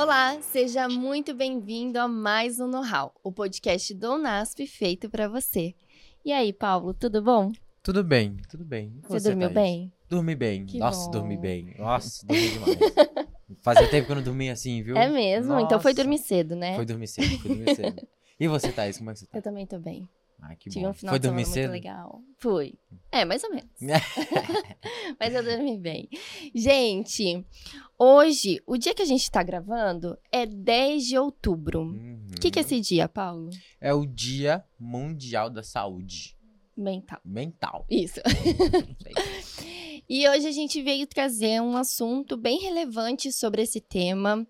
Olá, seja muito bem-vindo a mais um Know-How, o podcast do NASP feito para você. E aí, Paulo, tudo bom? Tudo bem, tudo bem. E você, dormiu Thaís? bem? Dormi bem. Que Nossa, bom. dormi bem. Nossa, dormi demais. Fazia tempo que eu não dormia assim, viu? É mesmo? Então foi Nossa. dormir cedo, né? Foi dormir cedo, foi dormir cedo. E você, Thaís, como é que você tá? Eu também tô bem. Ah, que Tive bom. um final foi de semana muito cedo? legal. Fui. É, mais ou menos. Mas eu dormi bem. Gente, hoje, o dia que a gente tá gravando é 10 de outubro. Uhum. O que, que é esse dia, Paulo? É o Dia Mundial da Saúde Mental. Mental. Isso. E hoje a gente veio trazer um assunto bem relevante sobre esse tema.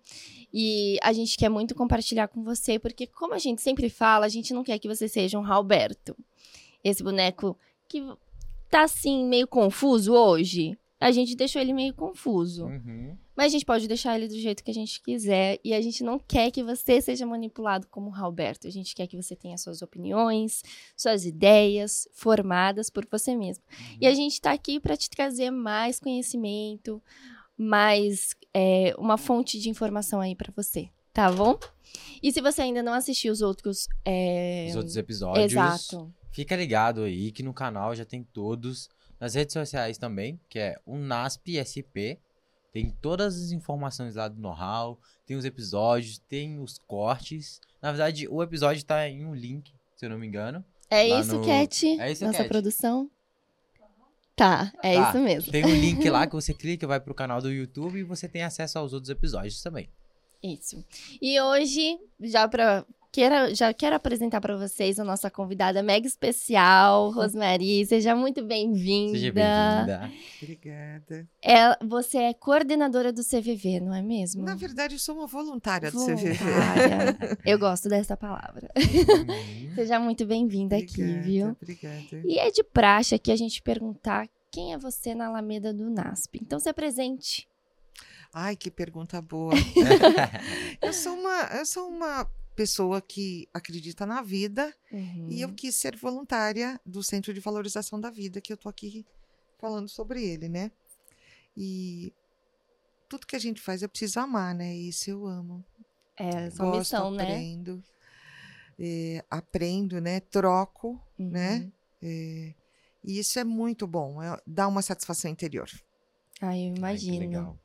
E a gente quer muito compartilhar com você, porque, como a gente sempre fala, a gente não quer que você seja um Roberto. Esse boneco que tá assim, meio confuso hoje. A gente deixou ele meio confuso. Uhum. Mas a gente pode deixar ele do jeito que a gente quiser. E a gente não quer que você seja manipulado como Roberto. A gente quer que você tenha suas opiniões, suas ideias formadas por você mesmo. E a gente tá aqui para te trazer mais conhecimento, mais é, uma fonte de informação aí para você. Tá bom? E se você ainda não assistiu os outros. é, Os outros episódios. Exato. Fica ligado aí que no canal já tem todos. Nas redes sociais também, que é o NASP SP. Tem todas as informações lá do know-how. Tem os episódios, tem os cortes. Na verdade, o episódio tá em um link, se eu não me engano. É isso, no- Cat? É isso, Nossa Cat. produção? Tá, é Tá. isso mesmo. Tem um link lá que você clica, vai pro canal do YouTube e você tem acesso aos outros episódios também. Isso. E hoje, já para quero, já quero apresentar para vocês a nossa convidada mega especial, Rosmary. Seja muito bem-vinda. Seja bem-vinda. Obrigada. É, você é coordenadora do CVV, não é mesmo? Na verdade, eu sou uma voluntária do CVV. Voluntária. Eu gosto dessa palavra. Uhum. Seja muito bem-vinda aqui, viu? Obrigada. E é de praxe aqui a gente perguntar quem é você na Alameda do NASP. Então se apresente. Ai, que pergunta boa. eu, sou uma, eu sou uma pessoa que acredita na vida Uhum. e eu quis ser voluntária do Centro de Valorização da Vida, que eu tô aqui falando sobre ele, né? E tudo que a gente faz eu preciso amar, né? Isso eu amo. É a sua Gosto, missão, né? aprendo. é, aprendo, né? Troco, Uhum. né? É, e isso é muito bom, é- dá uma satisfação interior. Ai, eu Ai, que imagino. legal.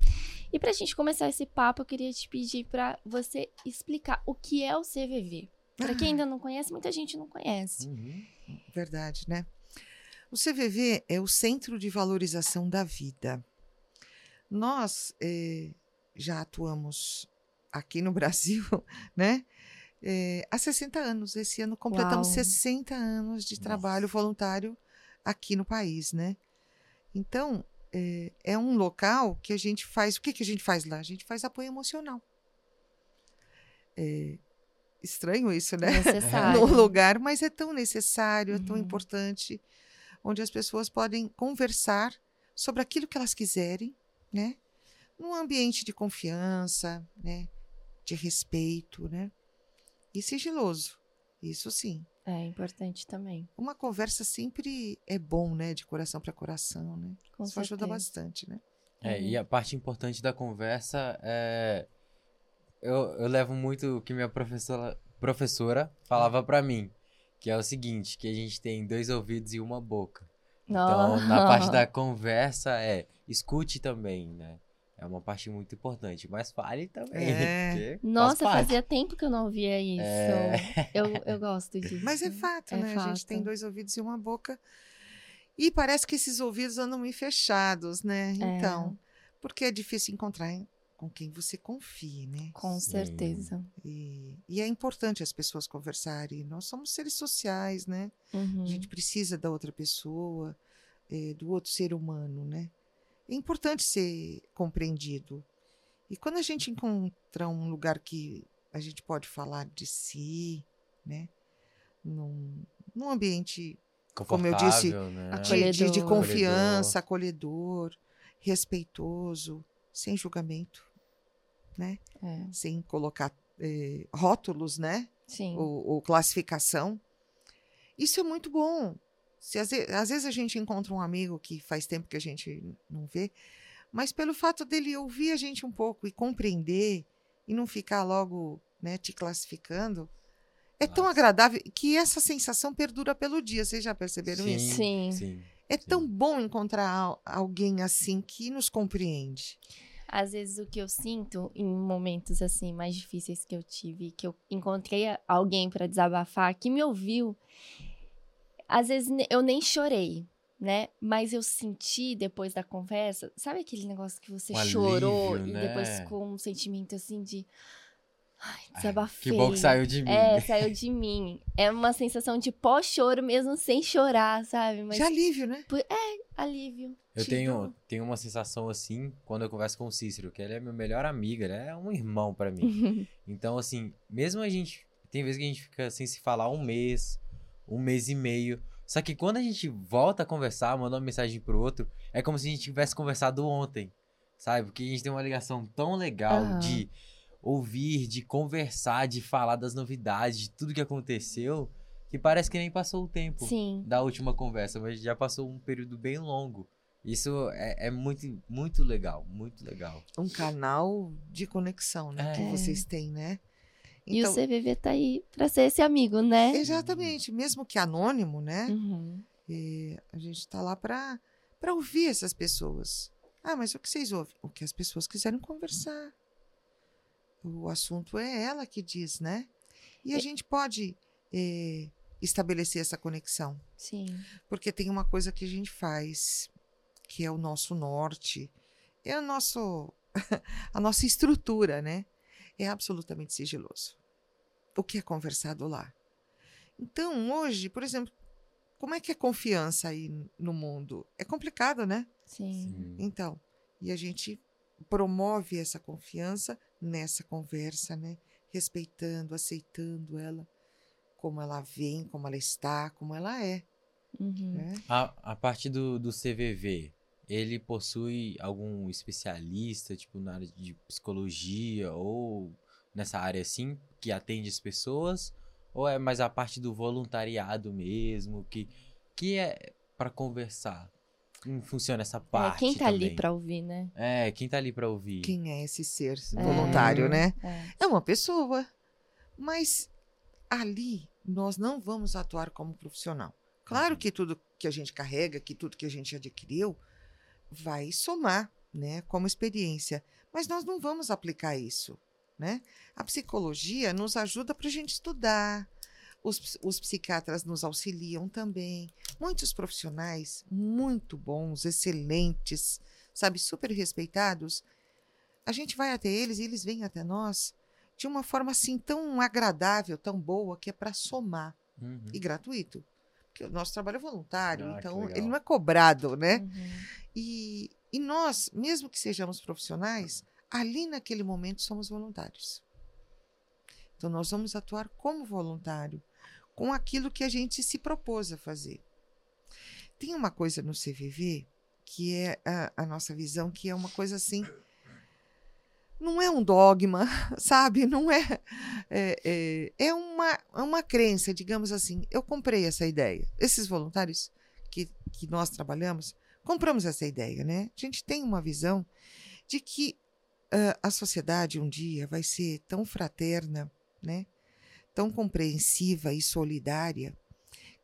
E pra gente começar esse papo, eu queria te pedir pra você explicar o que é o CVV. Pra quem ainda não conhece, muita gente não conhece. Uhum. Verdade, né? O CVV é o Centro de Valorização da Vida. Nós eh, já atuamos aqui no Brasil, né? Eh, há 60 anos. Esse ano completamos Uau. 60 anos de trabalho Nossa. voluntário aqui no país, né? Então, eh, é um local que a gente faz. O que, que a gente faz lá? A gente faz apoio emocional. É estranho isso, né? Necessário. no lugar, mas é tão necessário, é tão Uhum. importante, onde as pessoas podem conversar sobre aquilo que elas quiserem, né? Num ambiente de confiança, né? De respeito, né? E sigiloso. Isso sim. É importante também. Uma conversa sempre é bom, né? De coração para coração, né? Com Isso ajuda bastante, né? É, e a parte importante da conversa é. Eu, eu levo muito o que minha professora, professora falava pra mim, que é o seguinte: que a gente tem dois ouvidos e uma boca. Então, na parte da conversa, é escute também, né? É uma parte muito importante, mas fale também. É. faz Nossa, parte. fazia tempo que eu não ouvia isso. É. Eu, eu gosto disso. Mas é fato, É né? A gente tem fato. dois ouvidos e uma boca. E parece que esses ouvidos andam meio fechados, né? É. Então, porque é difícil encontrar com quem você confie, né? Com certeza. E, e é importante as pessoas conversarem. Nós somos seres sociais, né? Uhum. A gente precisa da outra pessoa, eh, do outro ser humano, né? É importante ser compreendido. E quando a gente encontra um lugar que a gente pode falar de si, né? Num, num ambiente como eu disse, Confortável, né? de, de- de Acolhedor. confiança, acolhedor, respeitoso, sem julgamento, né? É, Sem colocar eh, rótulos, né? sim. ou, ou classificação. Isso é muito bom. Se às, ve- às vezes a gente encontra um amigo que faz tempo que a gente não vê, mas pelo fato dele ouvir a gente um pouco e compreender e não ficar logo né, te classificando. É tão Nossa. agradável que essa sensação perdura pelo dia. Vocês já perceberam isso? Sim. sim. É tão bom encontrar al- alguém assim que nos compreende. Às vezes o que eu sinto em momentos assim mais difíceis que eu tive, que eu encontrei alguém pra desabafar, que me ouviu, às vezes eu nem chorei, né? Mas eu senti depois da conversa, sabe aquele negócio que você Um chorou alívio, e né? depois ficou um sentimento assim de ai, desabafei. Que bom que saiu de mim. É, saiu de mim. É uma sensação de pós-choro mesmo sem chorar, sabe? Mas De alívio, né? alívio. Eu tenho, tenho uma sensação assim quando eu converso com o Cícero, que ele é meu melhor amigo, ele é um irmão pra mim. Então, assim, mesmo a gente. Tem vezes que a gente fica sem se falar um mês, um mês e meio. Só que quando a gente volta a conversar, manda uma mensagem pro outro, é como se a gente tivesse conversado ontem. Sabe? Porque a gente tem uma ligação tão legal Aham. de ouvir, de conversar, de falar das novidades, de tudo que aconteceu, que parece que nem passou o tempo Sim. da última conversa, mas já passou um período bem longo. Isso é, é muito, muito legal, muito legal. Um canal de conexão, né? É. Que vocês têm, né? E Então, o CVV tá aí pra ser esse amigo, né? exatamente, mesmo que anônimo, né? Uhum. A gente está lá para ouvir essas pessoas. Ah, mas o que vocês ouvem? O que as pessoas quiserem conversar. O assunto é ela que diz, né? E a É- gente pode é, estabelecer essa conexão. Sim. Porque tem uma coisa que a gente faz, que é o nosso norte, é o nosso, a nossa estrutura, né? É absolutamente sigiloso. O que é conversado lá. Então, hoje, por exemplo, como é que é confiança aí no mundo? É complicado, né? Sim. Então, e a gente promove essa confiança nessa conversa, né? Respeitando, aceitando ela, como ela vem, como ela está, como ela é, Uhum. né? A, a parte do, do CVV, ele possui algum especialista, tipo, na área de psicologia ou nessa área assim, que atende as pessoas? Ou é mais a parte do voluntariado mesmo, que, que é para conversar? Como funciona essa É, parte quem tá ali também? pra ouvir, né? É, quem tá ali pra ouvir? Quem é esse ser É. voluntário, né? É. É uma pessoa. Mas ali nós não vamos atuar como profissional. Claro Uhum. que tudo que a gente carrega, que tudo que a gente adquiriu, vai somar, né, como experiência. Mas nós não vamos aplicar isso, né? A psicologia nos ajuda para a gente estudar. Os, os psiquiatras nos auxiliam também. Muitos profissionais muito bons, excelentes, sabe, super respeitados. A gente vai até eles e eles vêm até nós de uma forma assim tão agradável, tão boa, que é para somar Uhum. e gratuito. Porque o nosso trabalho é voluntário, Ah, que então ele não é cobrado, né? Uhum. E, e nós, mesmo que sejamos profissionais, ali naquele momento somos voluntários. Então nós vamos atuar como voluntário, com aquilo que a gente se propôs a fazer. Tem uma coisa no CVV que é a, a nossa visão, que é uma coisa assim. Não é um dogma, sabe? Não é. É, é, é uma, é uma crença, digamos assim. Eu comprei essa ideia. Esses voluntários que, que nós trabalhamos, compramos essa ideia, né? A gente tem uma visão de que ah, a sociedade um dia vai ser tão fraterna, né? Tão compreensiva e solidária,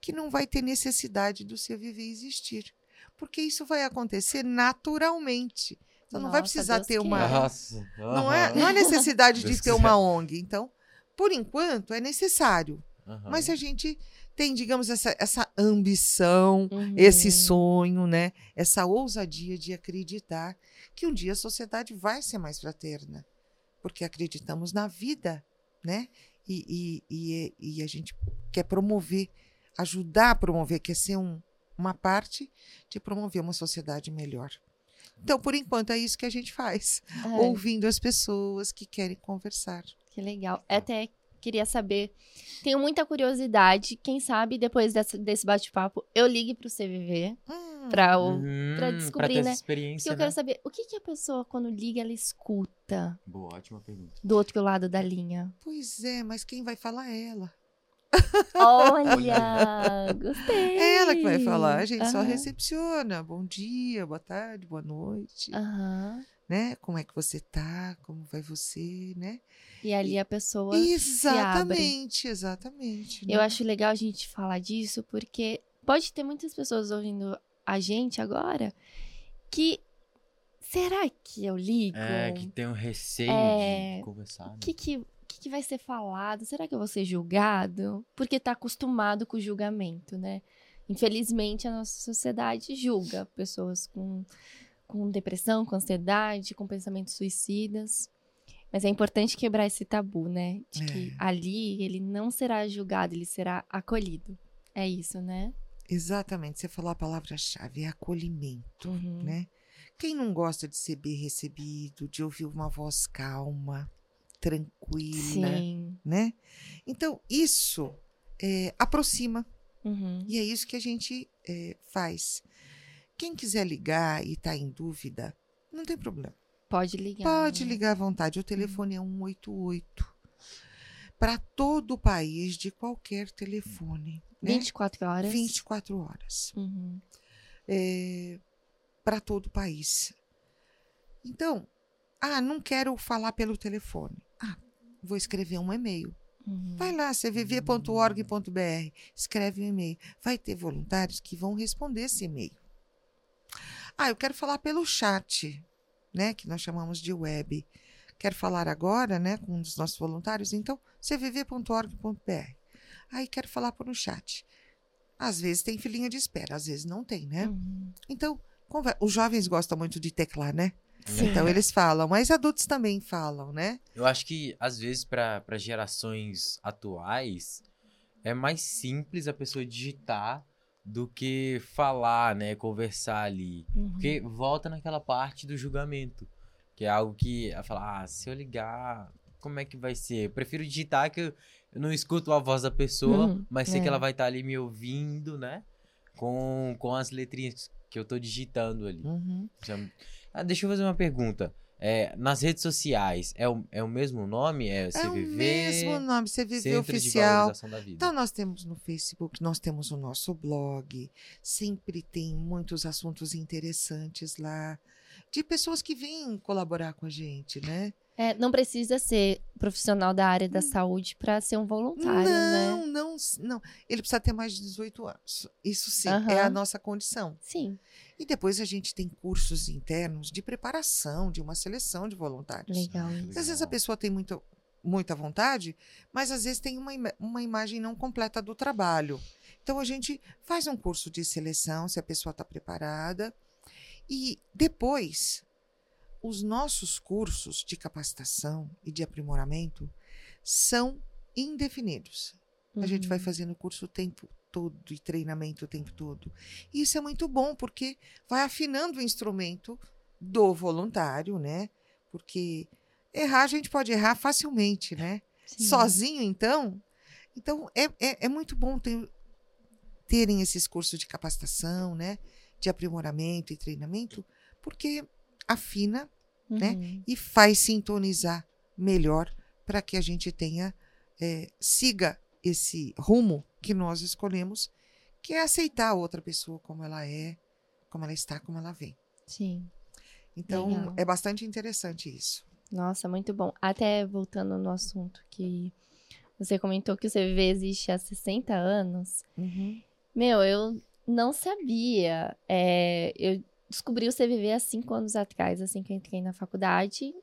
que não vai ter necessidade do seu viver existir. Porque isso vai acontecer naturalmente. Então não vai Nossa, precisar Deus ter uma. Nossa. Não é, não há necessidade de ter uma ONG. Então, por enquanto, é necessário. Aham. Mas a gente tem, digamos, essa, essa ambição, Uhum. esse sonho, né? Essa ousadia de acreditar que um dia a sociedade vai ser mais fraterna, porque acreditamos na vida, né? E, e, e, e a gente quer promover, ajudar a promover, quer ser um, uma parte de promover uma sociedade melhor. Então, por enquanto, é isso que a gente faz, É, ouvindo as pessoas que querem conversar. Que legal. Até queria saber. Tenho muita curiosidade. Quem sabe depois dessa- desse bate-papo eu ligue pro CVV Hum, pra, o- Uhum, pra descobrir, ter né? essa experiência, que eu né? quero saber o que, que a pessoa, quando liga, ela escuta Boa, ótima pergunta. do outro lado da linha. Pois é, mas quem vai falar é ela. Olha, gostei. É ela que vai falar. A gente só Aham. recepciona. Bom dia, boa tarde, boa noite. Aham. né? Como é que você tá? Como vai você, né? E ali a pessoa se abre. Exatamente, exatamente. Eu né? acho legal a gente falar disso porque pode ter muitas pessoas ouvindo a gente agora que será que eu ligo? É, que tem um receio É, de conversar. né? O que que, que que vai ser falado? Será que eu vou ser julgado? Porque tá acostumado com o julgamento, né? Infelizmente, a nossa sociedade julga pessoas com, com depressão, com ansiedade, com pensamentos suicidas. Mas é importante quebrar esse tabu, né? De que É. ali ele não será julgado, ele será acolhido. É isso, né? Exatamente, você falou a palavra-chave, é acolhimento, Uhum. né? Quem não gosta de ser bem recebido, de ouvir uma voz calma, tranquila, Sim. né? Então, isso é, aproxima, Uhum. e é isso que a gente é, faz. Quem quiser ligar e está em dúvida, não tem problema. Pode ligar. Pode né? ligar à vontade. O telefone é 188. Para todo o país, de qualquer telefone. Né? 24 horas. 24 horas. Uhum. Para todo o país. Então, ah, não quero falar pelo telefone. Ah, vou escrever um e-mail. Uhum. Vai lá, cvv.org.br, escreve um e-mail. Vai ter voluntários que vão responder esse e-mail. Ah, eu quero falar pelo chat, né, que nós chamamos de web. Quero falar agora, né, com um dos nossos voluntários, então cvv.org.br. Aí quero falar por um chat. Às vezes tem filinha de espera, às vezes não tem, né? Uhum. Então, os jovens gostam muito de teclar, né? Sim. Então eles falam, mas adultos também falam, né? Eu acho que, às vezes, para gerações atuais, é mais simples a pessoa digitar do que falar, né? Conversar ali. Uhum. Porque volta naquela parte do julgamento. Que é algo que ela fala, ah, se eu ligar, como é que vai ser? Eu prefiro digitar que eu, eu não escuto a voz da pessoa, Uhum, mas sei é. que ela vai estar ali me ouvindo, né? Com, com as letrinhas que eu tô digitando ali. Uhum. Ah, deixa eu fazer uma pergunta. É, nas redes sociais, é o, é o mesmo nome? É É CVV? o mesmo nome, CVV Centro de Oficial. Valorização da Vida. Então, nós temos no Facebook, nós temos o nosso blog, sempre tem muitos assuntos interessantes lá, de pessoas que vêm colaborar com a gente, né? É, não precisa ser profissional da área da saúde para ser um voluntário, né? não, não, não. Ele precisa ter mais de 18 anos. Isso sim, é Aham. a nossa condição. Sim, E depois a gente tem cursos internos de preparação, de uma seleção de voluntários. legal. Às vezes a pessoa tem muita, muita vontade, mas às vezes tem uma, uma imagem não completa do trabalho. Então a gente faz um curso de seleção, se a pessoa está preparada. E depois, os nossos cursos de capacitação e de aprimoramento são indefinidos. A gente vai Uhum. fazendo curso o tempo todo e treinamento o tempo todo. E isso é muito bom, porque vai afinando o instrumento do voluntário, né? Porque errar, a gente pode errar facilmente, né? Sim. Sozinho, então. Então, é, é, é muito bom ter, terem esses cursos de capacitação, né? De aprimoramento e treinamento, porque afina né? Uhum. e faz sintonizar melhor para que a gente tenha, eh, siga esse rumo que nós escolhemos, que é aceitar a outra pessoa como ela é, como ela está, como ela vem. Sim. Então, Legal. é bastante interessante isso. Nossa, muito bom. Até voltando no assunto que você comentou que o CVV existe há 60 anos. Meu, eu não sabia. É, eu descobri o CVV há cinco anos atrás, assim que eu entrei na faculdade.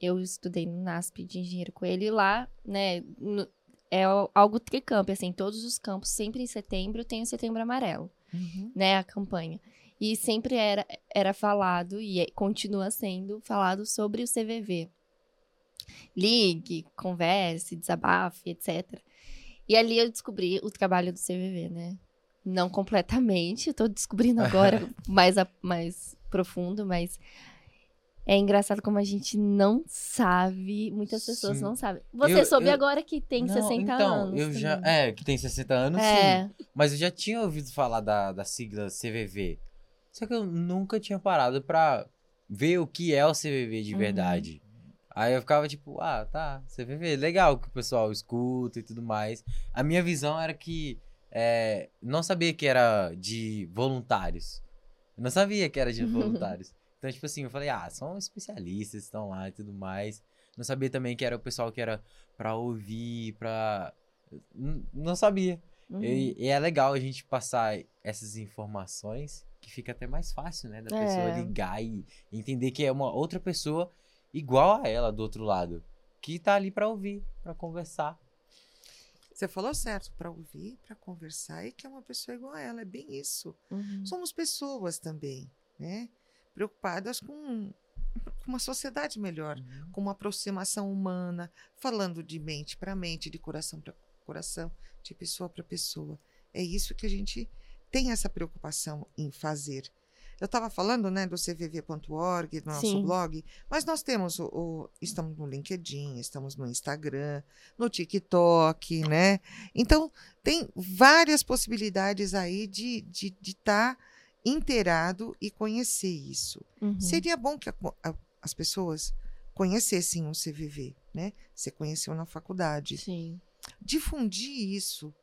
Eu estudei no NASP de Engenheiro Coelho e lá, né, no- é al- algo tricamp, assim, todos os campos, sempre em setembro tem o Setembro Amarelo, Uhum. né, a campanha. E sempre era, era falado, e é- continua sendo falado sobre o CVV. Ligue, converse, desabafe, etc. E ali eu descobri o trabalho do CVV, né? Não completamente, eu tô descobrindo agora mais, a- mais profundo, mas é engraçado como a gente não sabe, muitas pessoas Sim. não sabem. Você Eu- soube eu- agora que tem Não, 60 então, anos. eu já. É, que tem 60 anos, É. sim. Mas eu já tinha ouvido falar da, da sigla CVV. Só que eu nunca tinha parado pra ver o que é o CVV de Uhum. verdade. Aí eu ficava tipo, ah, tá, CVV, legal que o pessoal escuta e tudo mais. A minha visão era que é, não sabia que era de voluntários. Eu não sabia que era de voluntários. Então, tipo assim, eu falei, ah, são especialistas, estão lá e tudo mais. Não sabia também que era o pessoal que era pra ouvir, pra. N- Não sabia. Uhum. E, e é legal a gente passar essas informações que fica até mais fácil, né? Da pessoa É. ligar e entender que é uma outra pessoa igual a ela do outro lado. Que tá ali pra ouvir, pra conversar. Você falou certo, para ouvir, para conversar e que é uma pessoa igual a ela, é bem isso. Uhum. Somos pessoas também, né? Preocupadas com com uma sociedade melhor, com uma aproximação humana, falando de mente para mente, de coração para coração, de pessoa para pessoa. É isso que a gente tem essa preocupação em fazer. Eu estava falando, né, do cvv.org, do nosso Sim. blog, mas nós temos o, o- estamos no LinkedIn, estamos no Instagram, no TikTok, né? Então tem várias possibilidades aí de estar de, de tá inteirado e conhecer isso. Uhum. Seria bom que a a- as pessoas conhecessem o CVV, né? Você conheceu na faculdade. Sim. Difundir isso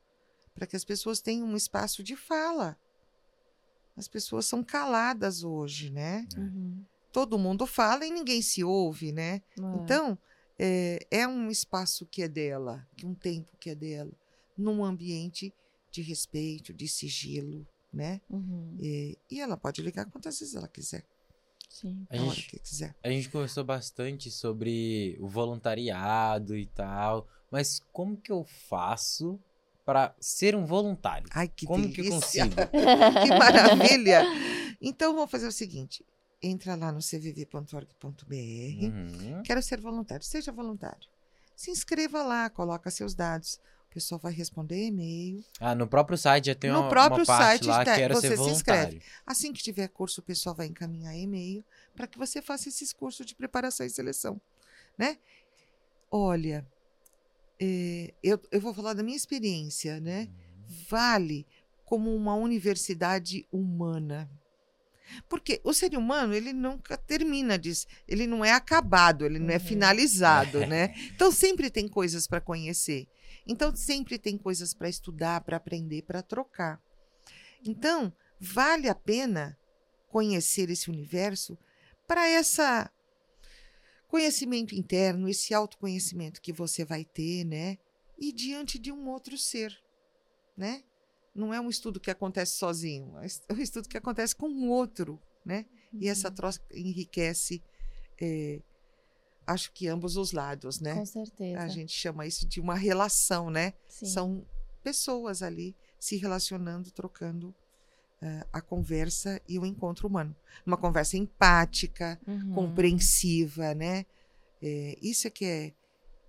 para que as pessoas tenham um espaço de fala. As pessoas são caladas hoje, né? Uhum. Todo mundo fala e ninguém se ouve, né? É. Então, é, é um espaço que é dela, que um tempo que é dela, num ambiente de respeito, de sigilo, né? Uhum. E, e ela pode ligar quantas vezes ela quiser, Sim. A a hora gente, que quiser. a gente conversou bastante sobre o voluntariado e tal. Mas como que eu faço pra ser um voluntário? Ai, que como que delícia! consigo? que maravilha! Então, vamos fazer o seguinte: entra lá no cvv.org.br. Uhum. Quero ser voluntário. Seja voluntário. Se inscreva lá, coloca seus dados. O pessoal vai responder e-mail. Ah, no próprio site já tem No uma, próprio uma parte site lá, tá- quero você ser se inscreve. voluntário. Assim que tiver curso, o pessoal vai encaminhar e-mail para que você faça esses cursos de preparação e seleção, né? Olha, é, eu, eu vou falar da minha experiência, né? Vale como uma universidade humana. Porque o ser humano, ele nunca termina disso, ele não é acabado, ele não é Uhum. finalizado, né? Então sempre tem coisas para conhecer. Então sempre tem coisas para estudar, para aprender, para trocar. Então, vale a pena conhecer esse universo para essa conhecimento interno, esse autoconhecimento que você vai ter, né? E diante de um outro ser, né? Não é um estudo que acontece sozinho, é um estudo que acontece com um outro, né? E essa troca enriquece, eh, acho que ambos os lados, né? Com certeza. A gente chama isso de uma relação, né? Sim. São pessoas ali se relacionando, trocando eh, a conversa e o encontro humano. Uma conversa empática, Uhum. compreensiva, né? Eh, isso é que é,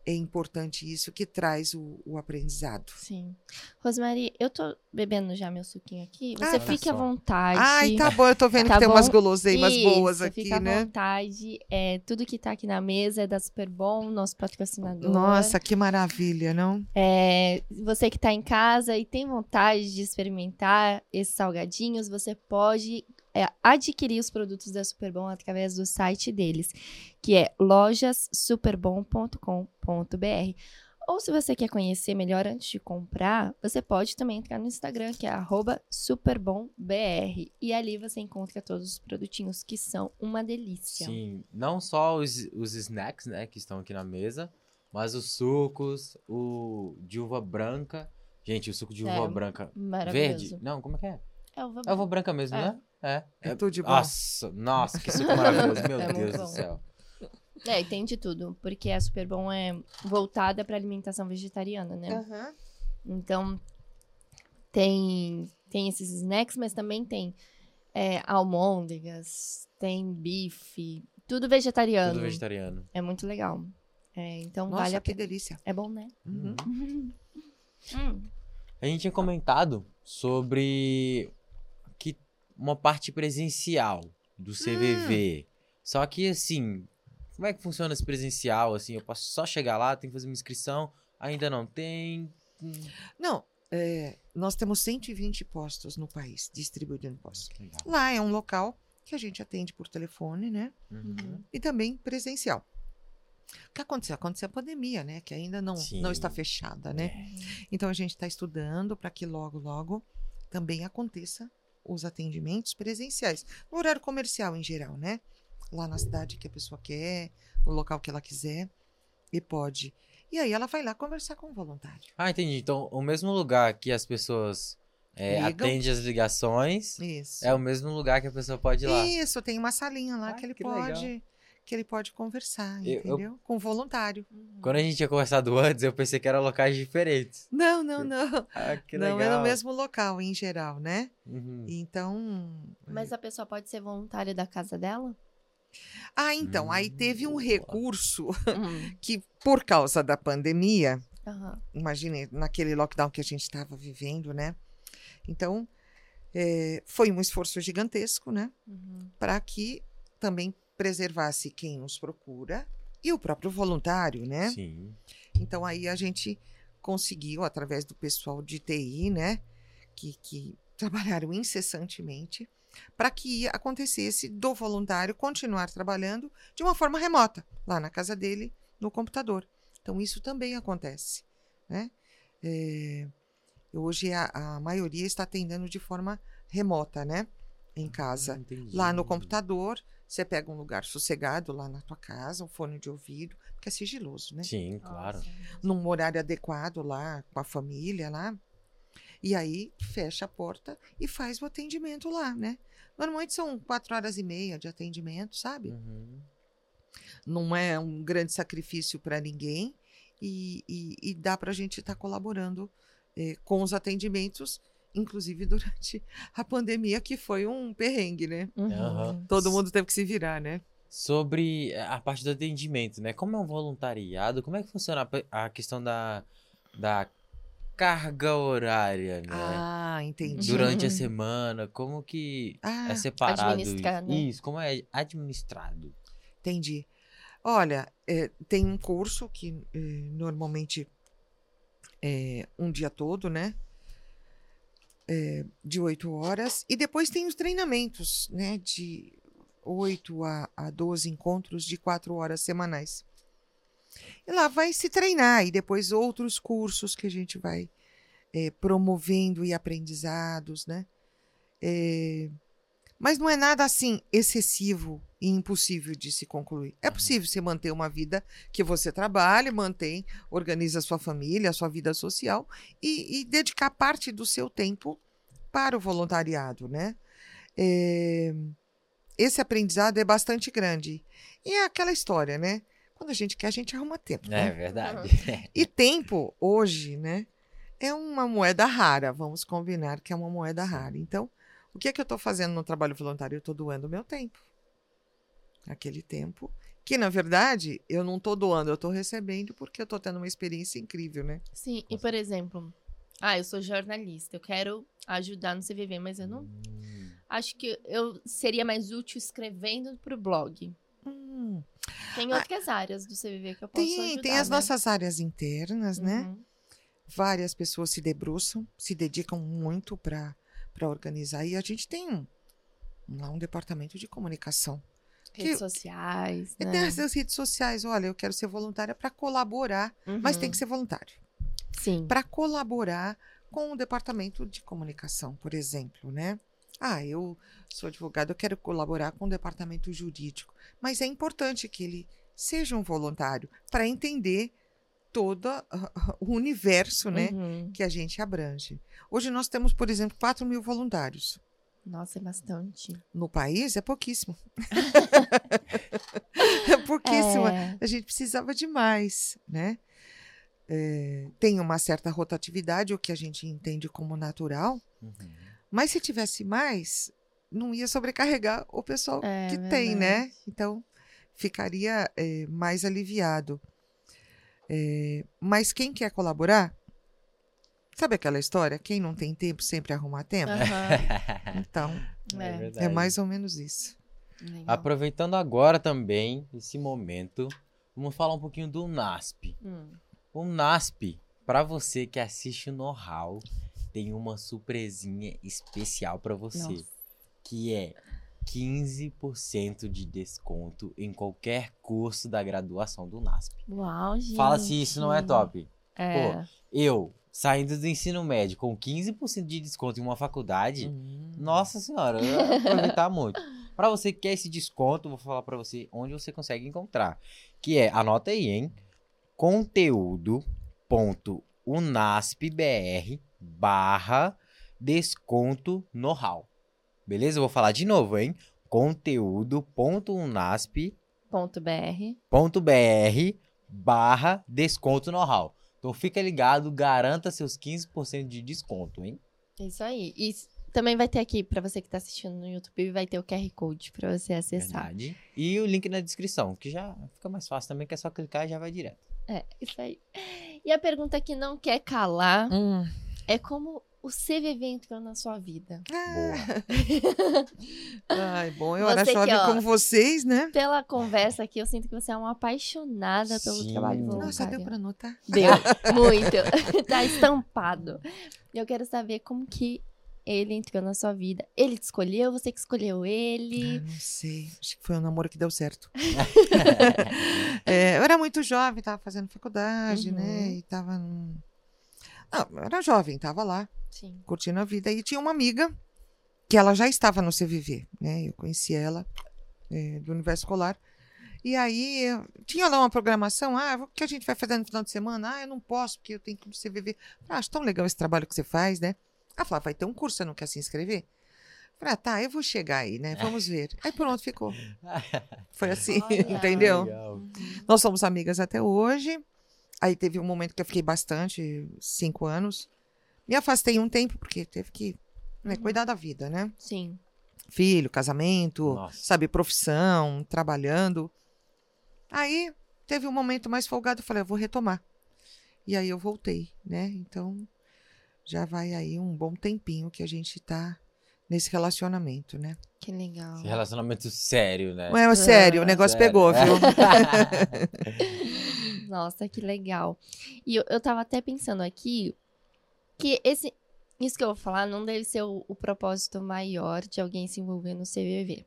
é importante, isso que traz o, o aprendizado. Sim. Rosemary, eu tô bebendo já meu suquinho aqui. Você Ah, tá. fique à Só. vontade. Ai, tá bom, eu tô vendo Tá que tem umas bom? guloseimas boas Isso, aqui, fica à né? vontade. É, tudo que tá aqui na mesa é da Superbom, nosso patrocinador. Nossa, que maravilha, não? É, você que está em casa e tem vontade de experimentar esses salgadinhos, você pode é, adquirir os produtos da Superbom através do site deles, que é lojassuperbom.com.br. Ou se você quer conhecer melhor antes de comprar, você pode também entrar no Instagram, que é superbombr. E ali você encontra todos os produtinhos que são uma delícia. Sim, não só os, os snacks, né, que estão aqui na mesa, mas os sucos, o de uva branca. Gente, o suco de uva É, branca Maravilhoso. verde. Não, como é que é? É uva É uva branca mesmo, É. né? É. É tudo de bom. Nossa, nossa, que suco maravilhoso, meu É Deus do bom. céu. É, e tem de tudo, porque a Superbom é voltada para alimentação vegetariana, né? Aham. Então, tem, tem esses snacks, mas também tem é, almôndegas, tem bife, tudo vegetariano. Tudo vegetariano. É muito legal. É, então, Nossa, vale a que pena. delícia. É bom, né? Uhum. Hum. A gente tinha comentado sobre uma parte presencial do CVV. Hum. Só que assim, como é que funciona esse presencial? Assim, eu posso só chegar lá, tem que fazer uma inscrição, ainda não tem. Não, é, nós temos 120 postos no país, distribuídos em postos. Legal. Lá é um local que a gente atende por telefone, né? Uhum. E também presencial. O que aconteceu? Aconteceu a pandemia, né? Que ainda não, Sim. não está fechada, né? Então a gente está estudando para que logo, logo também aconteça os atendimentos presenciais, no horário comercial em geral, né? lá na cidade que a pessoa quer, no local que ela quiser, e pode. E aí ela vai lá conversar com o voluntário. Ah, entendi. Então, o mesmo lugar que as pessoas é, Ligam. atendem as ligações Isso. é o mesmo lugar que a pessoa pode ir lá. Isso, tem uma salinha lá Ah, que ele que legal. Que ele pode conversar, Eu- eu- entendeu? Com voluntário. Quando a gente tinha conversado antes, eu pensei que eram locais diferentes. Não, não, não. Ah, que não é no mesmo local em geral, né? Uhum. Então, Mas a pessoa pode ser voluntária da casa dela? ah, então, aí Hum, teve um boa. recurso Hum. que por causa da pandemia, Aham. imagine naquele lockdown que a gente estava vivendo, né? Então, é, foi um esforço gigantesco, né? Uhum. Para que também preservasse quem nos procura e o próprio voluntário, né? Sim. Então aí a gente conseguiu, através do pessoal de TI, né? Que, que trabalharam incessantemente, para que acontecesse do voluntário continuar trabalhando de uma forma remota, lá na casa dele, no computador. Então isso também acontece, né? É, hoje a, a maioria está atendendo de forma remota, né? Em casa. Entendi. Lá no computador, você pega um lugar sossegado lá na tua casa, um fone de ouvido, porque é sigiloso, né? Sim, claro. Nossa. Num horário adequado lá, com a família lá. E aí fecha a porta e faz o atendimento lá, né? Normalmente são quatro horas e meia de atendimento, sabe? Uhum. Não é um grande sacrifício para ninguém e, e, e dá para a gente estar colaborando eh, com os atendimentos, inclusive durante a pandemia, que foi um perrengue, né? Uhum. Todo mundo teve que se virar, né? Sobre a parte do atendimento, né? Como é um voluntariado, como é que funciona a questão da, da carga horária, né? Ah, entendi. Durante a Uhum. semana, como que Ah, é separado administrar, né? Isso, como é administrado? Entendi. Olha, é, tem um curso que é, normalmente é um dia todo, né? É, de oito horas. E depois tem os treinamentos, né? De oito a, a 12 encontros de quatro horas semanais. E lá vai se treinar. E depois outros cursos que a gente vai é, promovendo e aprendizados, né? É, mas não é nada assim excessivo e impossível de se concluir. É possível você manter uma vida que você trabalhe, mantém, organiza a sua família, a sua vida social e, e dedicar parte do seu tempo para o voluntariado, né? É, esse aprendizado é bastante grande. E é aquela história, né? Quando a gente quer, a gente arruma tempo. É né? verdade. E tempo, hoje, né, é uma moeda rara. Vamos combinar que é uma moeda rara. Então, o que é que eu estou fazendo no trabalho voluntário? Eu estou doando o meu tempo. Aquele tempo que, na verdade, eu não estou doando, eu estou recebendo porque eu estou tendo uma experiência incrível, né? Sim, e por exemplo, ah, eu sou jornalista, eu quero ajudar no CVV, mas eu não Hum, acho que eu seria mais útil escrevendo pro blog. Hum, Tem Ah, outras áreas do CVV que eu posso tem, ajudar, tem as né? nossas áreas internas, né? Uhum. Várias pessoas se debruçam, se dedicam muito para organizar. E a gente tem um, lá um departamento de comunicação. Redes que- sociais, né? tem as redes sociais. Olha, eu quero ser voluntária para colaborar, mas tem Uhum. que ser voluntário. Sim. para colaborar com o departamento de comunicação, por exemplo, né? Ah, eu sou advogado, eu quero colaborar com o departamento jurídico, mas é importante que ele seja um voluntário para entender todo o universo, né, Uhum. que a gente abrange. Hoje nós temos, por exemplo, 4 mil voluntários. Nossa, é bastante. No país é pouquíssimo. é pouquíssimo. É. A gente precisava de mais, né? É, tem uma certa rotatividade, o que a gente entende como natural, uhum. mas se tivesse mais, não ia sobrecarregar o pessoal É que tem, né? verdade. Então, ficaria é, mais aliviado. É, mas quem quer colaborar, sabe aquela história? Quem não tem tempo sempre arruma tempo? Aham. Então, É. é verdade. mais ou menos isso. Legal. Aproveitando agora também esse momento, vamos falar um pouquinho do NASP. Hum. O NASP, pra você que assiste o Know-How, tem uma surpresinha especial pra você, Nossa. que é 15% de desconto em qualquer curso da graduação do NASP. Uau, gente. Fala se isso não é top. É. Eu, saindo do ensino médio com 15% de desconto em uma faculdade, Hum. nossa senhora, eu ia aproveitar muito. Para você que quer esse desconto, vou falar para você onde você consegue encontrar. Que é, anota aí, hein? conteúdo.unaspbr barra desconto know-how. Beleza? Eu vou falar de novo, hein? conteúdo.unasp.br barra desconto know-how. Então fica ligado, garanta seus 15% de desconto, hein? Isso aí. E também vai ter aqui, para você que tá assistindo no YouTube, vai ter o QR Code para você acessar. Verdade. E o link na descrição, que já fica mais fácil também, que é só clicar e já vai direto. É, isso aí. E a pergunta que não quer calar Hum. é como o CVV entrou na sua vida. Boa. Ai, bom, eu era jovem ó, como vocês, né? Pela conversa aqui, eu sinto que você é uma apaixonada pelo Sim. trabalho voluntário. Nossa, deu pra notar. Deu, muito. tá estampado. Eu quero saber como que ele entrou na sua vida. Ele te escolheu? Você que escolheu Ah, ele? não sei. Acho que foi um namoro que deu certo. É, eu era muito jovem, tava fazendo faculdade, Uhum. né? E tava. num- Eu era jovem, tava lá, Sim. curtindo a vida. E tinha uma amiga que ela já estava no CVV, né? Eu conheci ela é, do universo escolar. E aí, tinha lá uma programação, ah, o que a gente vai fazer no final de semana? Ah, eu não posso, porque eu tenho que ir pro CVV. Ah, acho tão legal esse trabalho que você faz, né? Ela falou, vai ter um curso, você não quer se inscrever? Falei, ah, tá, eu vou chegar aí, né? Vamos ver. Aí pronto, ficou. Foi assim, Olha. entendeu? Legal. Nós somos amigas até hoje. Aí teve um momento que eu fiquei bastante, cinco anos. Me afastei um tempo, porque teve que né, Uhum. cuidar da vida, né? Sim. Filho, casamento, Nossa. sabe, profissão, trabalhando. Aí teve um momento mais folgado, eu falei, eu vou retomar. E aí eu voltei, né? Então já vai aí um bom tempinho que a gente tá nesse relacionamento, né? Que legal. Esse relacionamento sério, né? Não é sério, o Ah, negócio Sério. pegou, viu? Nossa, que legal. E eu, eu tava até pensando aqui que esse, isso que eu vou falar não deve ser o, o propósito maior de alguém se envolver no CVV.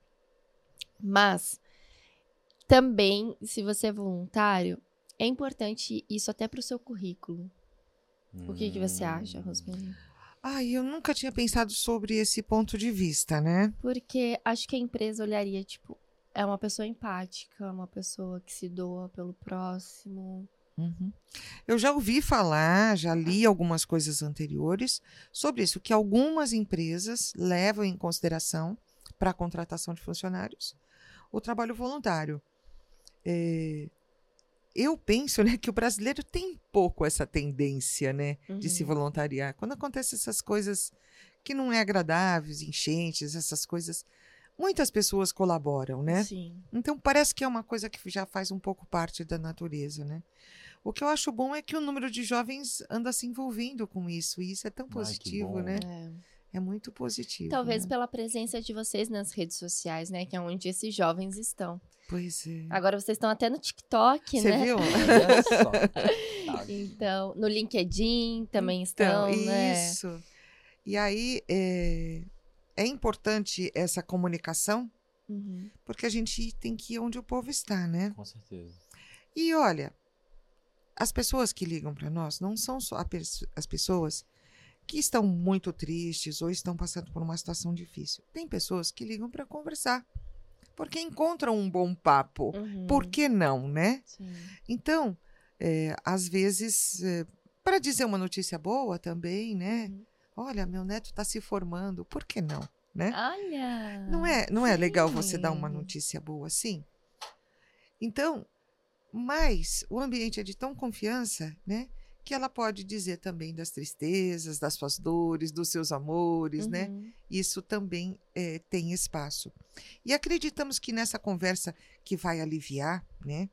Mas também, se você é voluntário, é importante isso até pro seu currículo. O que, que você acha, Hum. Rosmeli? Ai, eu nunca tinha pensado sobre esse ponto de vista, né? Porque acho que a empresa olharia, tipo, é uma pessoa empática, uma pessoa que se doa pelo próximo. Uhum. Eu já ouvi falar, já li algumas coisas anteriores sobre isso, que algumas empresas levam em consideração para a contratação de funcionários o trabalho voluntário. É, eu penso né, que o brasileiro tem pouco essa tendência né, de se Uhum. voluntariar. Quando acontecem essas coisas que não é agradáveis, enchentes, essas coisas, muitas pessoas colaboram, né? Sim. Então parece que é uma coisa que já faz um pouco parte da natureza, né? O que eu acho bom é que o número de jovens anda se envolvendo com isso, e isso é tão positivo, bom. né? É. É muito positivo. Talvez né? pela presença de vocês nas redes sociais, né? Que é onde esses jovens estão. Pois é. Agora vocês estão até no TikTok, Você né? viu? Olha só. Tá. Então, no LinkedIn também estão, Então, né? isso. E aí é, é importante essa comunicação, Uhum. porque a gente tem que ir onde o povo está, né? Com certeza. E olha, as pessoas que ligam para nós não são só as pessoas que estão muito tristes ou estão passando por uma situação difícil. Tem pessoas que ligam para conversar, porque encontram um bom papo. Uhum. Por que não, né? Sim. Então, é, às vezes, para dizer uma notícia boa também, né? Uhum. Olha, meu neto está se formando, por que não, né? Olha! Não é, não é legal você dar uma notícia boa assim? Então, mas o ambiente é de tão confiança, né? Que ela pode dizer também das tristezas, das suas dores, dos seus amores, né? Uhum. Isso também eh, tem espaço. E acreditamos que nessa conversa que vai aliviar, né?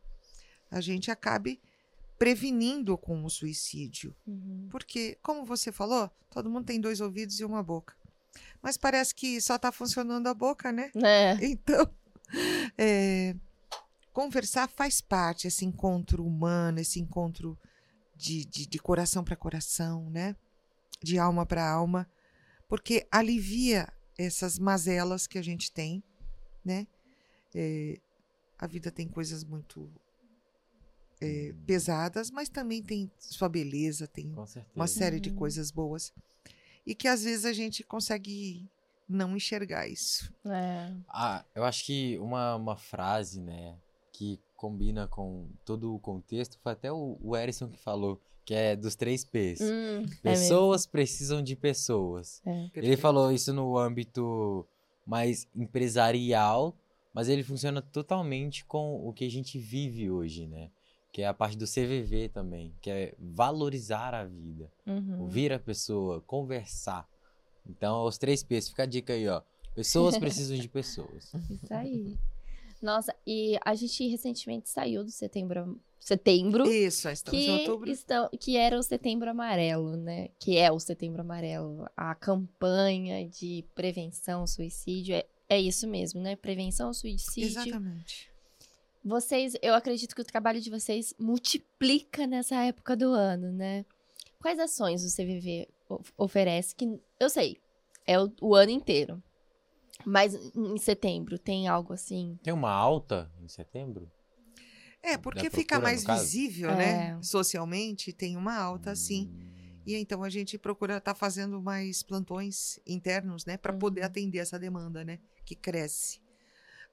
A gente acabe prevenindo com o suicídio. Uhum. Porque, como você falou, todo mundo tem dois ouvidos e uma boca. Mas parece que só está funcionando a boca, né? Né? Então, é, conversar faz parte, esse encontro humano, esse encontro de, de, de coração para coração, né? De alma para alma, porque alivia essas mazelas que a gente tem, né? É, a vida tem coisas muito é, pesadas, mas também tem sua beleza, tem uma série de Uhum. coisas boas. E que às vezes a gente consegue não enxergar isso. É. Ah, eu acho que uma, uma frase, né, que combina com todo o contexto, foi até o, o Erison que falou, que é dos três P's. Hum, Pessoas precisam de pessoas. é. É. Ele falou isso no âmbito mais empresarial, mas ele funciona totalmente com o que a gente vive hoje, né? Que é a parte do CVV também, que é valorizar a vida, Uhum. ouvir a pessoa, conversar. Então, os três P's, fica a dica aí, ó. Pessoas precisam de pessoas. Isso aí. Nossa, e a gente recentemente saiu do setembro, setembro Isso, estamos em que, outubro. estão, que era o Setembro Amarelo, né? Que é o Setembro Amarelo. A campanha de prevenção ao suicídio é, é isso mesmo, né? Prevenção ao suicídio. Exatamente. Vocês, eu acredito que o trabalho de vocês multiplica nessa época do ano, né? Quais ações o CVV of- oferece? Que eu sei, é o, o ano inteiro. Mas em setembro tem algo assim? Tem uma alta em setembro? É, porque Da fica procura, mais visível, É. né? Socialmente, tem uma alta, sim. Hum, E então a gente procura estar fazendo mais plantões internos, né, para poder Uhum. atender essa demanda, né, que cresce.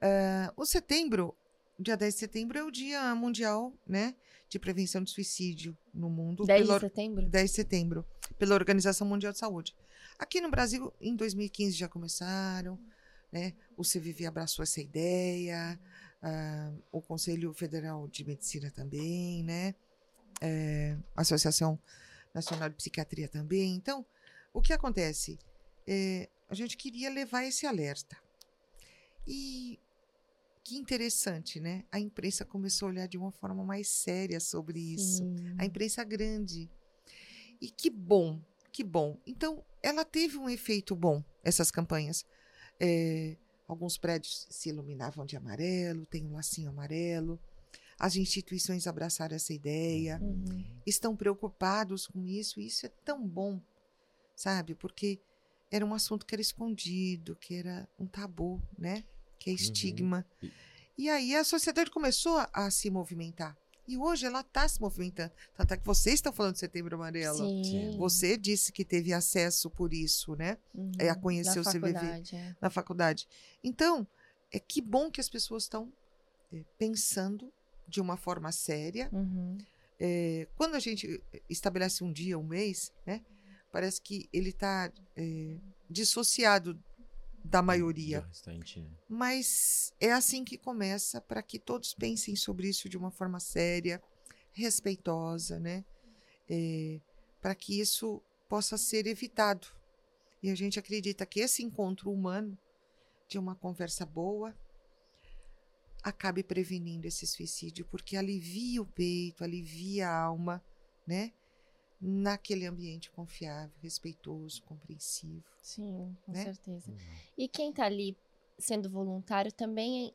Ah, o setembro, dia 10 de setembro, é o Dia Mundial, né, de Prevenção de Suicídio no mundo. 10 pela de setembro? 10 de setembro, pela Organização Mundial de Saúde. Aqui no Brasil, em 2015 já começaram, né? O CVV abraçou essa ideia, ah, o Conselho Federal de Medicina também, né? É, a Associação Nacional de Psiquiatria também. Então, o que acontece? É, a gente queria levar esse alerta. E que interessante, né? A imprensa começou a olhar de uma forma mais séria sobre isso Sim. a imprensa grande. E que bom, que bom. Então, ela teve um efeito bom, essas campanhas. É, alguns prédios se iluminavam de amarelo, tem um lacinho amarelo. As instituições abraçaram essa ideia, Uhum. estão preocupados com isso, e isso é tão bom, sabe? Porque era um assunto que era escondido, que era um tabu, né? Que é Uhum. estigma. E- E aí a sociedade começou a, a se movimentar. E hoje ela está se movimentando. Tanto é que vocês estão falando de Setembro Amarelo. Sim. Sim. Você disse que teve acesso por isso, né? Uhum. é a conhecer Na o CVV. faculdade, é. Na faculdade. Então, é que bom que as pessoas estão é, pensando de uma forma séria. Uhum. É, quando a gente estabelece um dia, um mês, né? Parece que ele está dissociado da maioria. né? Mas é assim que começa para que todos pensem sobre isso de uma forma séria, respeitosa, né? para que isso possa ser evitado. E a gente acredita que esse encontro humano, de uma conversa boa, acabe prevenindo esse suicídio, porque alivia o peito, alivia a alma, né? Naquele ambiente confiável, respeitoso, compreensivo. Sim, com Né? certeza. Uhum. E quem tá ali sendo voluntário também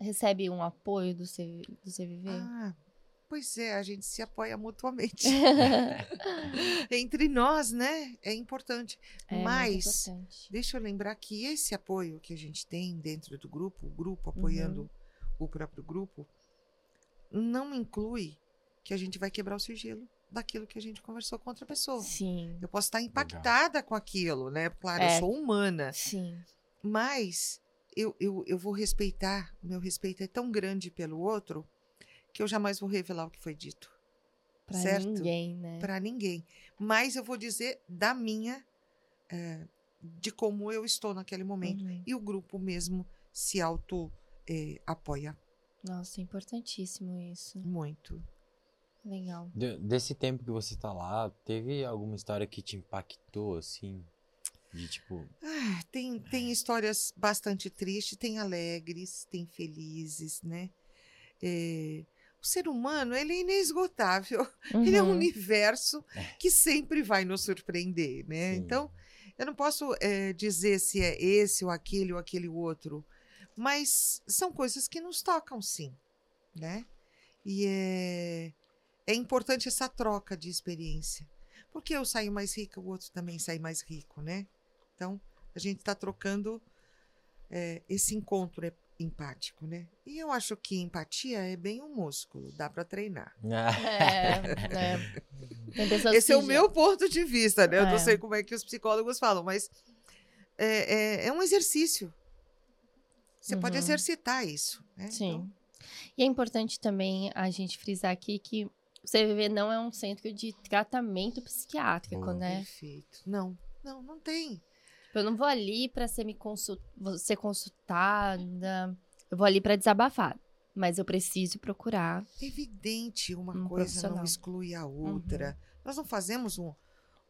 recebe um apoio do, C, do CVV? Ah, pois é, a gente se apoia mutuamente. Entre nós, né? É importante. É Mas, importante. deixa eu lembrar que esse apoio que a gente tem dentro do grupo, o grupo apoiando o próprio grupo, não inclui que a gente vai quebrar o sigilo daquilo que a gente conversou com outra pessoa. Sim, Eu posso estar impactada com aquilo, né? Claro, É. eu sou humana, sim. mas eu, eu, eu vou respeitar, o meu respeito é tão grande pelo outro que eu jamais vou revelar o que foi dito. Pra certo? ninguém, né? para ninguém. Mas eu vou dizer da minha, eh, de como eu estou naquele momento. Uhum. E o grupo mesmo se auto eh, apoia Nossa, é importantíssimo isso. muito. Legal. De- desse tempo que você tá lá, teve alguma história que te impactou, assim? De tipo, Ah, tem, tem histórias bastante tristes, tem alegres, tem felizes, né? Eh, o ser humano, ele é inesgotável. Ele é um Uhum. universo que sempre vai nos surpreender, né? Sim. Então, eu não posso eh, dizer se é esse ou aquele ou aquele outro, mas são coisas que nos tocam, sim, né? E é, é importante essa troca de experiência, porque eu saio mais rica, o outro também sai mais rico, né? Então, a gente está trocando eh, esse encontro é empático, né? E eu acho que empatia é bem um músculo, dá para treinar. É, é. Pessoas Esse é o meu ponto de vista, né? Eu não É. sei como é que os psicólogos falam, mas é, é, é um exercício. Você pode Uhum. exercitar isso. Né? Sim. Então, E é importante também a gente frisar aqui que o CVV não é um centro de tratamento psiquiátrico, Boa. né? Perfeito. Não, não, não tem. Tipo, Eu não vou ali pra ser, me consul... vou ser consultada, eu vou ali pra desabafar. Mas eu preciso procurar. É evidente, uma Um coisa. Uhum. não exclui a outra. Nós não fazemos um,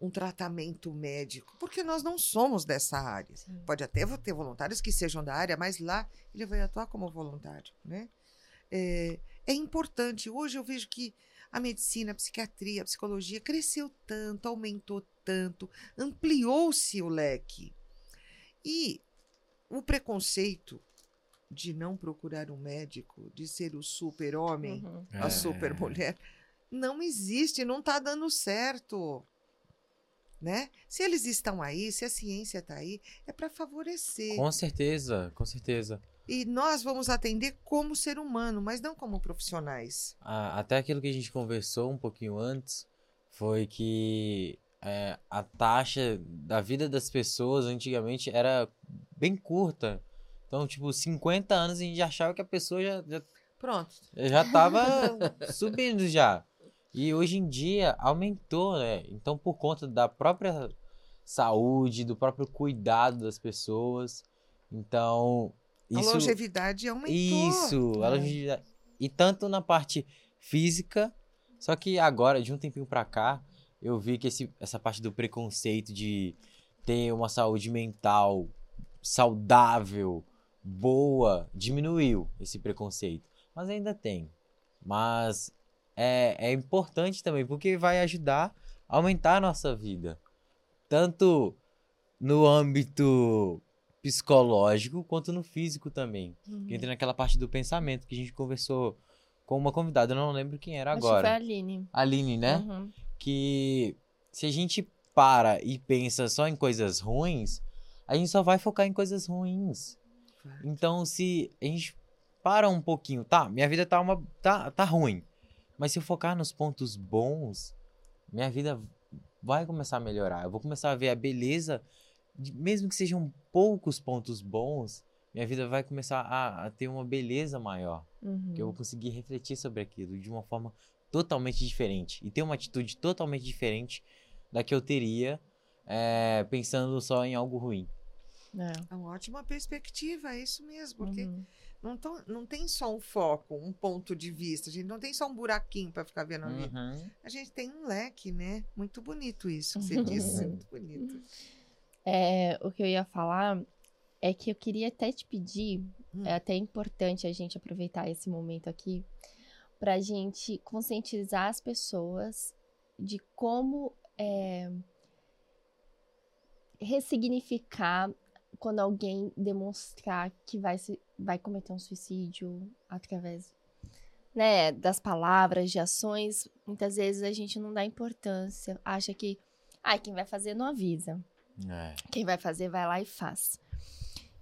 um tratamento médico, porque nós não somos dessa área. Pode até ter voluntários que sejam da área, mas lá ele vai atuar como voluntário, né? É, é importante. Hoje eu vejo que a medicina, a psiquiatria, a psicologia cresceu tanto, aumentou tanto, ampliou-se o leque. E o preconceito de não procurar um médico, de ser o super-homem, Uhum. a super mulher, não existe, não está dando certo. Né? Se eles estão aí, se a ciência está aí, é para favorecer. Com certeza, com certeza. E nós vamos atender como ser humano, mas não como profissionais. Ah, até aquilo que a gente conversou um pouquinho antes foi que é, a taxa da vida das pessoas antigamente era bem curta. Então, tipo, 50 anos a gente achava que a pessoa já, já, Pronto. já tava subindo já. E hoje em dia aumentou, né? Então, por conta da própria saúde, do próprio cuidado das pessoas. Então, A isso. longevidade aumentou. Isso, a É. longevidade. E tanto na parte física, só que agora, de um tempinho pra cá, eu vi que esse, essa parte do preconceito de ter uma saúde mental saudável, boa, diminuiu esse preconceito. Mas ainda tem. Mas é, é importante também, porque vai ajudar a aumentar a nossa vida. Tanto no âmbito psicológico quanto no físico também. Uhum. Entra naquela parte do pensamento que a gente conversou com uma convidada, eu não lembro quem era Acho que foi a agora. Aline. Aline, né? Uhum. Que se a gente para e pensa só em coisas ruins, a gente só vai focar em coisas ruins. Então, se a gente para um pouquinho, tá, minha vida tá uma tá, tá ruim. Mas se eu focar nos pontos bons, minha vida vai começar a melhorar. Eu vou começar a ver a beleza, mesmo que sejam poucos pontos bons, minha vida vai começar a, a ter uma beleza maior. Uhum. Que eu vou conseguir refletir sobre aquilo de uma forma totalmente diferente. E ter uma atitude totalmente diferente da que eu teria é, pensando só em algo ruim. É. É uma ótima perspectiva, é isso mesmo. Porque Uhum. não, tão- não tem só um foco, um ponto de vista. A gente não tem só um buraquinho para ficar vendo a vida. Uhum. A gente tem um leque, né? Muito bonito isso que você disse. Muito bonito. É, o que eu ia falar é que eu queria até te pedir, Hum. é até importante a gente aproveitar esse momento aqui, pra gente conscientizar as pessoas de como é, ressignificar quando alguém demonstrar que vai, se, vai cometer um suicídio através né, das palavras, de ações. Muitas vezes a gente não dá importância, acha que, ah, quem vai fazer não avisa. É. Quem vai fazer, vai lá e faz.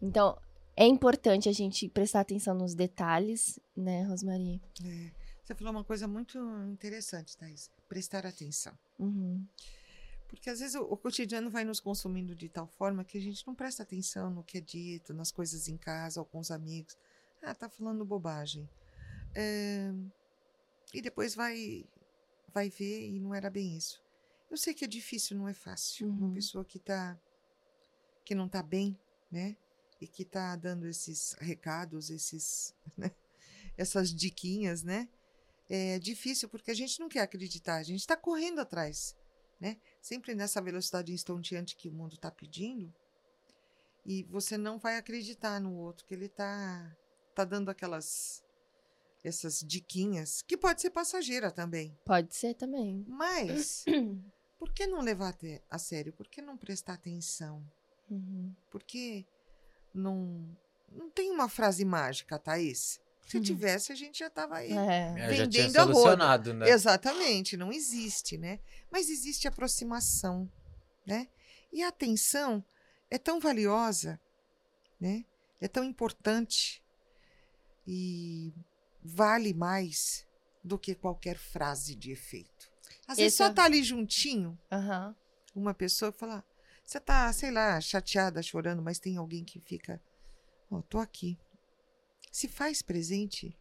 Então, é importante a gente prestar atenção nos detalhes, né, Rosmarie? É. Você falou uma coisa muito interessante, Thais. Prestar atenção. Uhum. Porque às vezes o, o cotidiano vai nos consumindo de tal forma que a gente não presta atenção no que é dito, nas coisas em casa ou com os amigos. Ah, tá falando bobagem. É, e depois vai, vai ver e não era bem isso. Eu sei que é difícil, não é fácil. Uma Uhum. pessoa que tá que não tá bem, né? E que tá dando esses recados, esses, né? essas diquinhas, né? É difícil porque a gente não quer acreditar, a gente está correndo atrás, né? Sempre nessa velocidade estonteante que o mundo está pedindo, e você não vai acreditar no outro que ele está tá dando aquelas essas diquinhas que pode ser passageira também, Pode ser também. mas por que não levar a sério? Por que não prestar atenção? Uhum. Porque não não tem uma frase mágica, Thaís. Se Uhum. tivesse, a gente já estava aí. É. Já tinha Vendendo a rodo. solucionado, né? Exatamente, não existe, né? Mas existe aproximação, né? E a atenção é tão valiosa, né? É tão importante e vale mais do que qualquer frase de efeito. Às vezes Esse só é- tá ali juntinho Aham. uma pessoa fala: Você tá, sei lá, chateada, chorando, mas tem alguém que fica, ó, tô aqui. Se faz presente,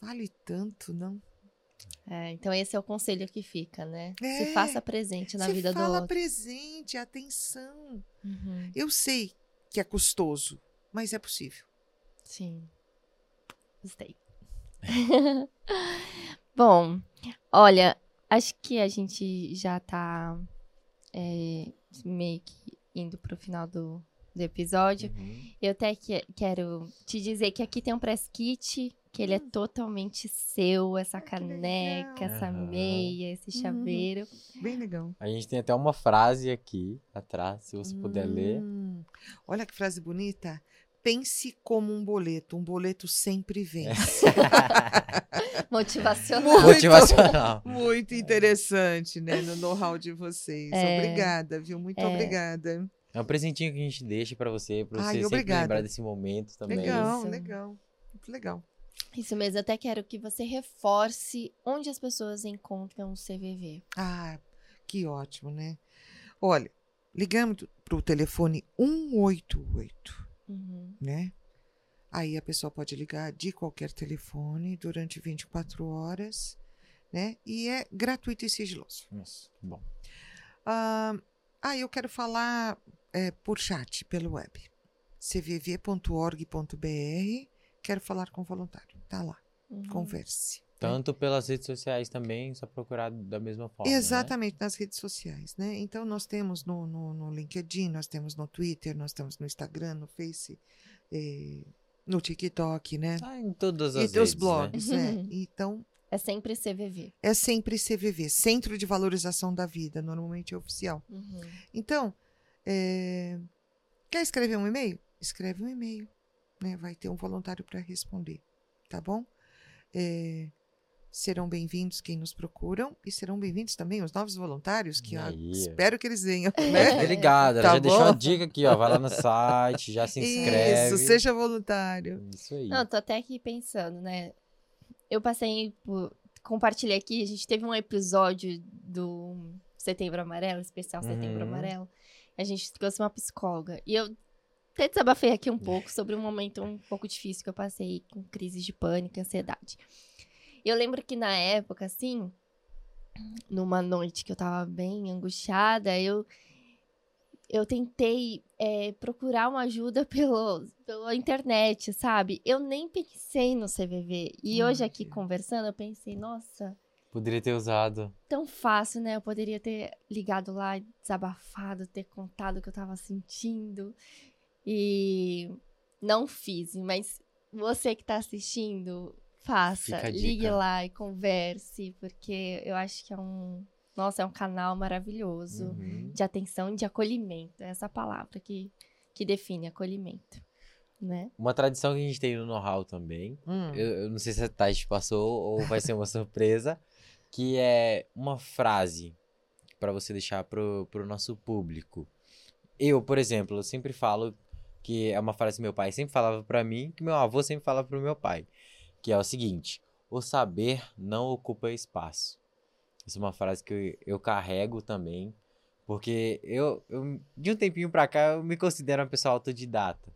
vale tanto, não? É, então esse é o conselho que fica, né? É, Se faça presente na vida do fala outro. presente, atenção. Uhum, Eu sei que é custoso, mas é possível. Sim. Gostei. Bom, olha, acho que a gente já tá é, meio que indo pro final do, do episódio. Uhum. Eu até que- quero te dizer que aqui tem um press kit, que ele é totalmente seu, essa Hum. caneca, essa meia, esse Uhum. chaveiro. Bem legal. A gente tem até uma frase aqui atrás, se você puder ler. Hum, Olha que frase bonita. Pense como um boleto. Um boleto sempre vence. Motivacional. Muito. Motivacional. Muito interessante, né? No know-how de vocês. É. Obrigada, viu? Muito É. obrigada. É um presentinho que a gente deixa pra você, pra Ai, você sempre obrigada. lembrar desse momento também. Legal, Isso. legal. Muito legal. Isso mesmo, até quero que você reforce onde as pessoas encontram o CVV. Ah, que ótimo, né? Olha, ligamos para o telefone 188, Uhum. né? Aí a pessoa pode ligar de qualquer telefone durante 24 horas, né? E é gratuito e sigiloso. Que bom. Ah, ah, eu quero falar é, por chat, pelo web. cvv.org.br. Quero falar com voluntário. Tá lá. Uhum. Converse. Tanto pelas redes sociais também, só procurar da mesma forma. né? Exatamente, nas redes sociais, né? Então, nós temos no, no, no LinkedIn, nós temos no Twitter, nós temos no Instagram, no Face, eh, no TikTok, né? Ah, em todas e as dos redes, blogs, né? né? Então, É sempre CVV. é sempre CVV, Centro de Valorização da Vida, normalmente é oficial. Uhum. Então, eh, quer escrever um e-mail? Escreve um e-mail, né? Vai ter um voluntário para responder, tá bom? Eh, serão bem-vindos quem nos procuram e serão bem-vindos também os novos voluntários que ó, espero que eles venham, Né? Ligado, ela Tá já deixou a bom? dica aqui, ó. Vai lá no site, já se inscreve. Isso, seja voluntário. Isso aí. Não, eu tô até aqui pensando, né? Eu passei por. Compartilhei aqui, a gente teve um episódio do Setembro Amarelo, especial Setembro Uhum. Amarelo. A gente trouxe uma psicóloga. E eu até desabafei aqui um pouco sobre um momento um pouco difícil que eu passei com crises de pânico e ansiedade. Eu lembro que na época, assim, numa noite que eu tava bem angustiada, eu eu tentei é, procurar uma ajuda pelo, pela internet, sabe? Eu nem pensei no CVV. E hoje aqui Olha. conversando, eu pensei, nossa, Poderia ter usado. tão fácil, né? Eu poderia ter ligado lá, desabafado, ter contado o que eu tava sentindo. E não fiz, mas você que tá assistindo, faça. Ligue lá e converse, porque eu acho que é um. Nossa, é um canal maravilhoso Uhum. de atenção e de acolhimento. É essa palavra que, que define acolhimento, né? Uma tradição que a gente tem no know-how também. Hum. Eu, eu não sei se a Tati passou ou vai ser uma surpresa. Que é uma frase pra você deixar pro, pro nosso público. Eu, por exemplo, eu sempre falo que é uma frase que meu pai sempre falava pra mim, que meu avô sempre falava pro meu pai. Que é o seguinte: o saber não ocupa espaço. Essa é uma frase que eu, eu carrego também. Porque eu, eu, de um tempinho pra cá, eu me considero uma pessoa autodidata.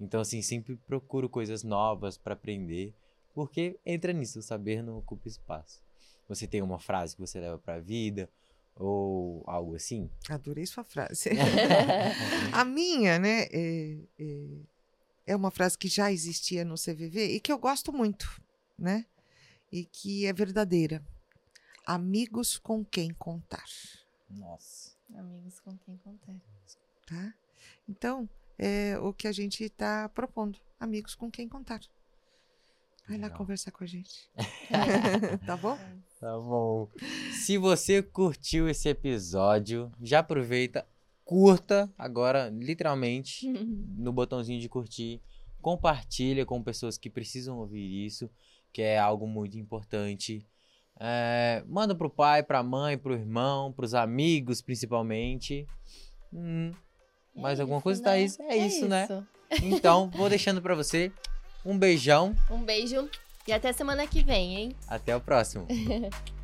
Então, assim, sempre procuro coisas novas pra aprender. Porque entra nisso, o saber não ocupa espaço. Você tem uma frase que você leva pra vida? Ou algo assim? Adorei sua frase. A minha, né, é, é, é uma frase que já existia no CVV e que eu gosto muito, né? E que é verdadeira. Amigos com quem contar, Nossa. Amigos com quem contar. tá? Então, é o que a gente está propondo. Amigos com quem contar. Vai lá Legal. conversar com a gente. tá bom? Tá bom. Se você curtiu esse episódio, já aproveita, curta agora, literalmente, no botãozinho de curtir. Compartilha com pessoas que precisam ouvir isso, que é algo muito importante. É, manda pro pai, pra mãe, pro irmão, pros amigos, principalmente. Hum, Mais alguma coisa, né? Thaís? É isso, né? Então, vou deixando pra você. Um beijão. Um beijo e até semana que vem, hein? Até o próximo.